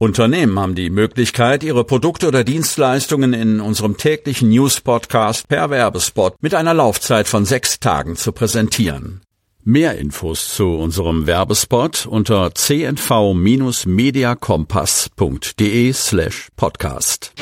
Unternehmen haben die Möglichkeit, ihre Produkte oder Dienstleistungen in unserem täglichen News-Podcast per Werbespot mit einer Laufzeit von sechs Tagen zu präsentieren. Mehr Infos zu unserem Werbespot unter cnv-mediacompass.de slash podcast.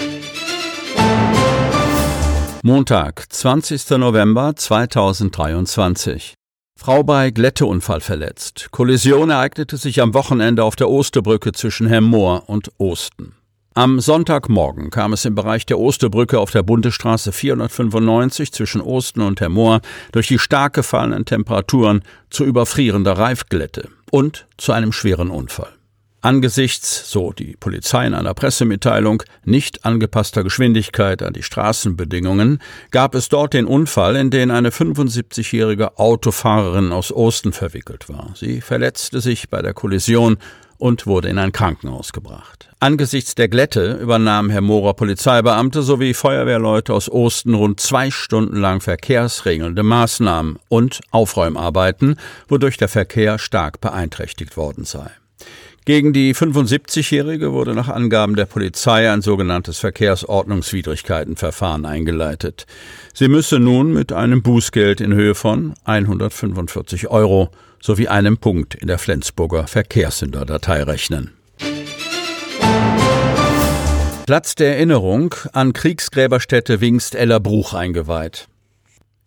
Montag, 20. November 2023. Frau bei Glätteunfall verletzt. Kollision ereignete sich am Wochenende auf der Osterbrücke zwischen Hemmoor und Osten. Am Sonntagmorgen kam es im Bereich der Osterbrücke auf der Bundesstraße 495 zwischen Osten und Hemmoor durch die stark gefallenen Temperaturen zu überfrierender Reifglätte und zu einem schweren Unfall. Angesichts, so die Polizei in einer Pressemitteilung, nicht angepasster Geschwindigkeit an die Straßenbedingungen gab es dort den Unfall, in den eine 75-jährige Autofahrerin aus Osten verwickelt war. Sie verletzte sich bei der Kollision und wurde in ein Krankenhaus gebracht. Angesichts der Glätte übernahmen Herr Mohrer Polizeibeamte sowie Feuerwehrleute aus Osten rund zwei Stunden lang verkehrsregelnde Maßnahmen und Aufräumarbeiten, wodurch der Verkehr stark beeinträchtigt worden sei. Gegen die 75-Jährige wurde nach Angaben der Polizei ein sogenanntes Verkehrsordnungswidrigkeitenverfahren eingeleitet. Sie müsse nun mit einem Bußgeld in Höhe von 145 Euro sowie einem Punkt in der Flensburger Verkehrssünderdatei rechnen. Platz der Erinnerung an Kriegsgräberstätte Wingst-Ellerbruch eingeweiht.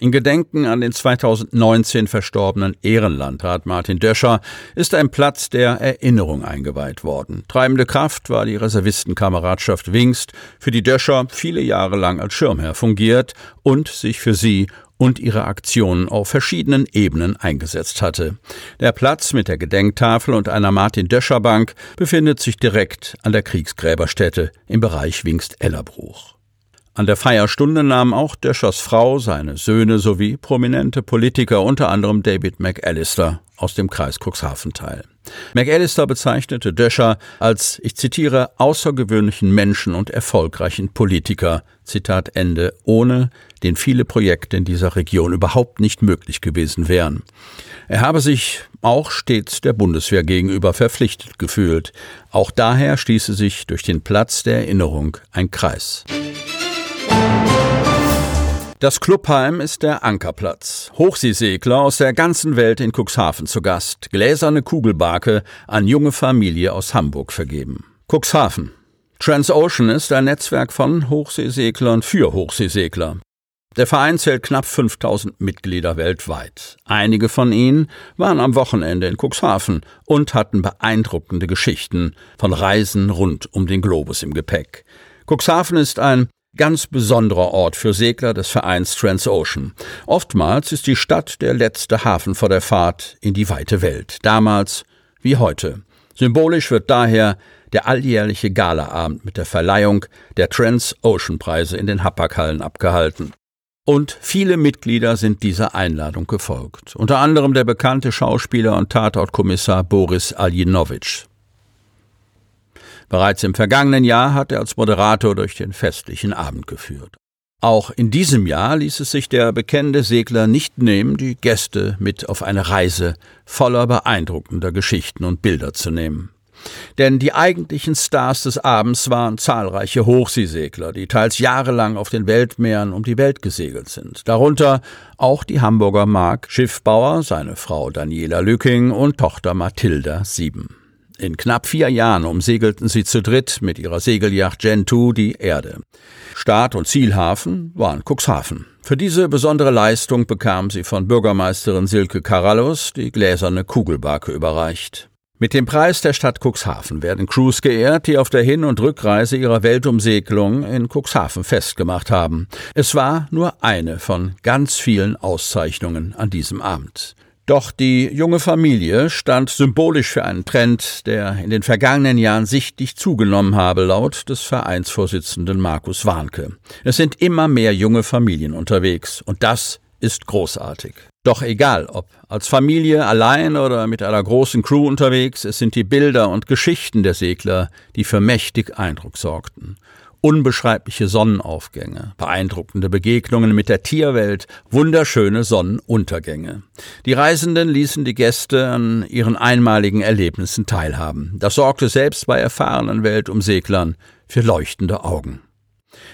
In Gedenken an den 2019 verstorbenen Ehrenlandrat Martin Döscher ist ein Platz der Erinnerung eingeweiht worden. Treibende Kraft war die Reservistenkameradschaft Wingst, für die Döscher viele Jahre lang als Schirmherr fungiert und sich für sie und ihre Aktionen auf verschiedenen Ebenen eingesetzt hatte. Der Platz mit der Gedenktafel und einer Martin-Döscher-Bank befindet sich direkt an der Kriegsgräberstätte im Bereich Wingst-Ellerbruch. An der Feierstunde nahmen auch Döschers Frau, seine Söhne sowie prominente Politiker, unter anderem David McAllister aus dem Kreis Cuxhaven teil. McAllister bezeichnete Döscher als, ich zitiere, außergewöhnlichen Menschen und erfolgreichen Politiker, Zitat Ende, ohne den viele Projekte in dieser Region überhaupt nicht möglich gewesen wären. Er habe sich auch stets der Bundeswehr gegenüber verpflichtet gefühlt. Auch daher schließe sich durch den Platz der Erinnerung ein Kreis. Das Clubheim ist der Ankerplatz. Hochseesegler aus der ganzen Welt in Cuxhaven zu Gast. Gläserne Kugelbarke an junge Familie aus Hamburg vergeben. Cuxhaven. Transocean ist ein Netzwerk von Hochseeseglern für Hochseesegler. Der Verein zählt knapp 5000 Mitglieder weltweit. Einige von ihnen waren am Wochenende in Cuxhaven und hatten beeindruckende Geschichten von Reisen rund um den Globus im Gepäck. Cuxhaven ist ein ganz besonderer Ort für Segler des Vereins Transocean. Oftmals ist die Stadt der letzte Hafen vor der Fahrt in die weite Welt, damals wie heute. Symbolisch wird daher der alljährliche Galaabend mit der Verleihung der Transocean-Preise in den Hapag-Hallen abgehalten. Und viele Mitglieder sind dieser Einladung gefolgt, unter anderem der bekannte Schauspieler und Tatortkommissar Boris Aljinowitsch. Bereits im vergangenen Jahr hat er als Moderator durch den festlichen Abend geführt. Auch in diesem Jahr ließ es sich der bekennende Segler nicht nehmen, die Gäste mit auf eine Reise voller beeindruckender Geschichten und Bilder zu nehmen. Denn die eigentlichen Stars des Abends waren zahlreiche Hochseesegler, die teils jahrelang auf den Weltmeeren um die Welt gesegelt sind. Darunter auch die Hamburger Mark Schiffbauer, seine Frau Daniela Lücking und Tochter Mathilda Sieben. In knapp vier Jahren umsegelten sie zu dritt mit ihrer Segelyacht Gentoo die Erde. Start- und Zielhafen waren Cuxhaven. Für diese besondere Leistung bekam sie von Bürgermeisterin Silke Karallus die gläserne Kugelbarke überreicht. Mit dem Preis der Stadt Cuxhaven werden Crews geehrt, die auf der Hin- und Rückreise ihrer Weltumsegelung in Cuxhaven festgemacht haben. Es war nur eine von ganz vielen Auszeichnungen an diesem Abend. Doch die junge Familie stand symbolisch für einen Trend, der in den vergangenen Jahren sichtlich zugenommen habe, laut des Vereinsvorsitzenden Markus Warnke. Es sind immer mehr junge Familien unterwegs und das ist großartig. Doch egal, ob als Familie, allein oder mit einer großen Crew unterwegs, es sind die Bilder und Geschichten der Segler, die für mächtig Eindruck sorgten. Unbeschreibliche Sonnenaufgänge, beeindruckende Begegnungen mit der Tierwelt, wunderschöne Sonnenuntergänge. Die Reisenden ließen die Gäste an ihren einmaligen Erlebnissen teilhaben. Das sorgte selbst bei erfahrenen Weltumseglern für leuchtende Augen.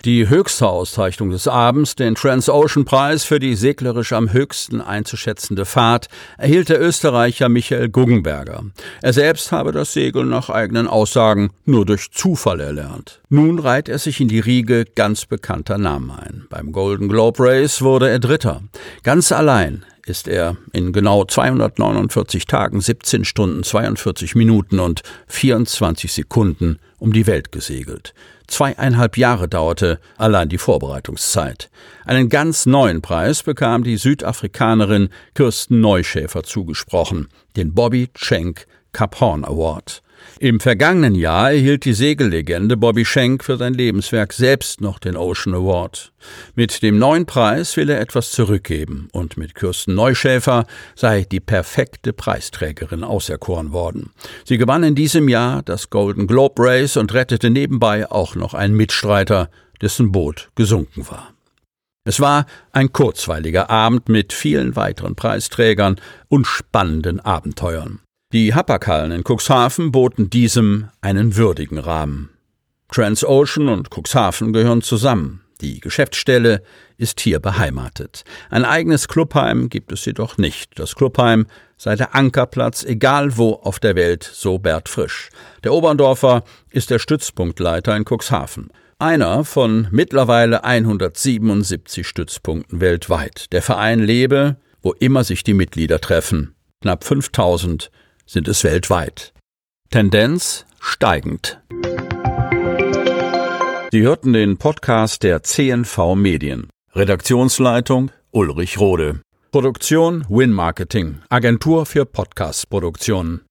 Die höchste Auszeichnung des Abends, den Transocean-Preis für die seglerisch am höchsten einzuschätzende Fahrt, erhielt der Österreicher Michael Guggenberger. Er selbst habe das Segeln nach eigenen Aussagen nur durch Zufall erlernt. Nun reiht er sich in die Riege ganz bekannter Namen ein. Beim Golden Globe Race wurde er Dritter. Ganz allein ist er in genau 249 Tagen, 17 Stunden, 42 Minuten und 24 Sekunden um die Welt gesegelt. Zweieinhalb Jahre dauerte allein die Vorbereitungszeit. Einen ganz neuen Preis bekam die Südafrikanerin Kirsten Neuschäfer zugesprochen, den Bobby Schenk Cup Horn Award. Im vergangenen Jahr erhielt die Segellegende Bobby Schenk für sein Lebenswerk selbst noch den Ocean Award. Mit dem neuen Preis will er etwas zurückgeben und mit Kirsten Neuschäfer sei die perfekte Preisträgerin auserkoren worden. Sie gewann in diesem Jahr das Golden Globe Race und rettete nebenbei auch noch einen Mitstreiter, dessen Boot gesunken war. Es war ein kurzweiliger Abend mit vielen weiteren Preisträgern und spannenden Abenteuern. Die Hapaghallen in Cuxhaven boten diesem einen würdigen Rahmen. Transocean und Cuxhaven gehören zusammen. Die Geschäftsstelle ist hier beheimatet. Ein eigenes Clubheim gibt es jedoch nicht. Das Clubheim sei der Ankerplatz, egal wo auf der Welt, so Bert Frisch. Der Oberndorfer ist der Stützpunktleiter in Cuxhaven. Einer von mittlerweile 177 Stützpunkten weltweit. Der Verein lebe, wo immer sich die Mitglieder treffen. Knapp 5000 sind es weltweit. Tendenz steigend. Sie hörten den Podcast der CNV Medien. Redaktionsleitung Ulrich Rode. Produktion Win Marketing, Agentur für Podcast-Produktionen.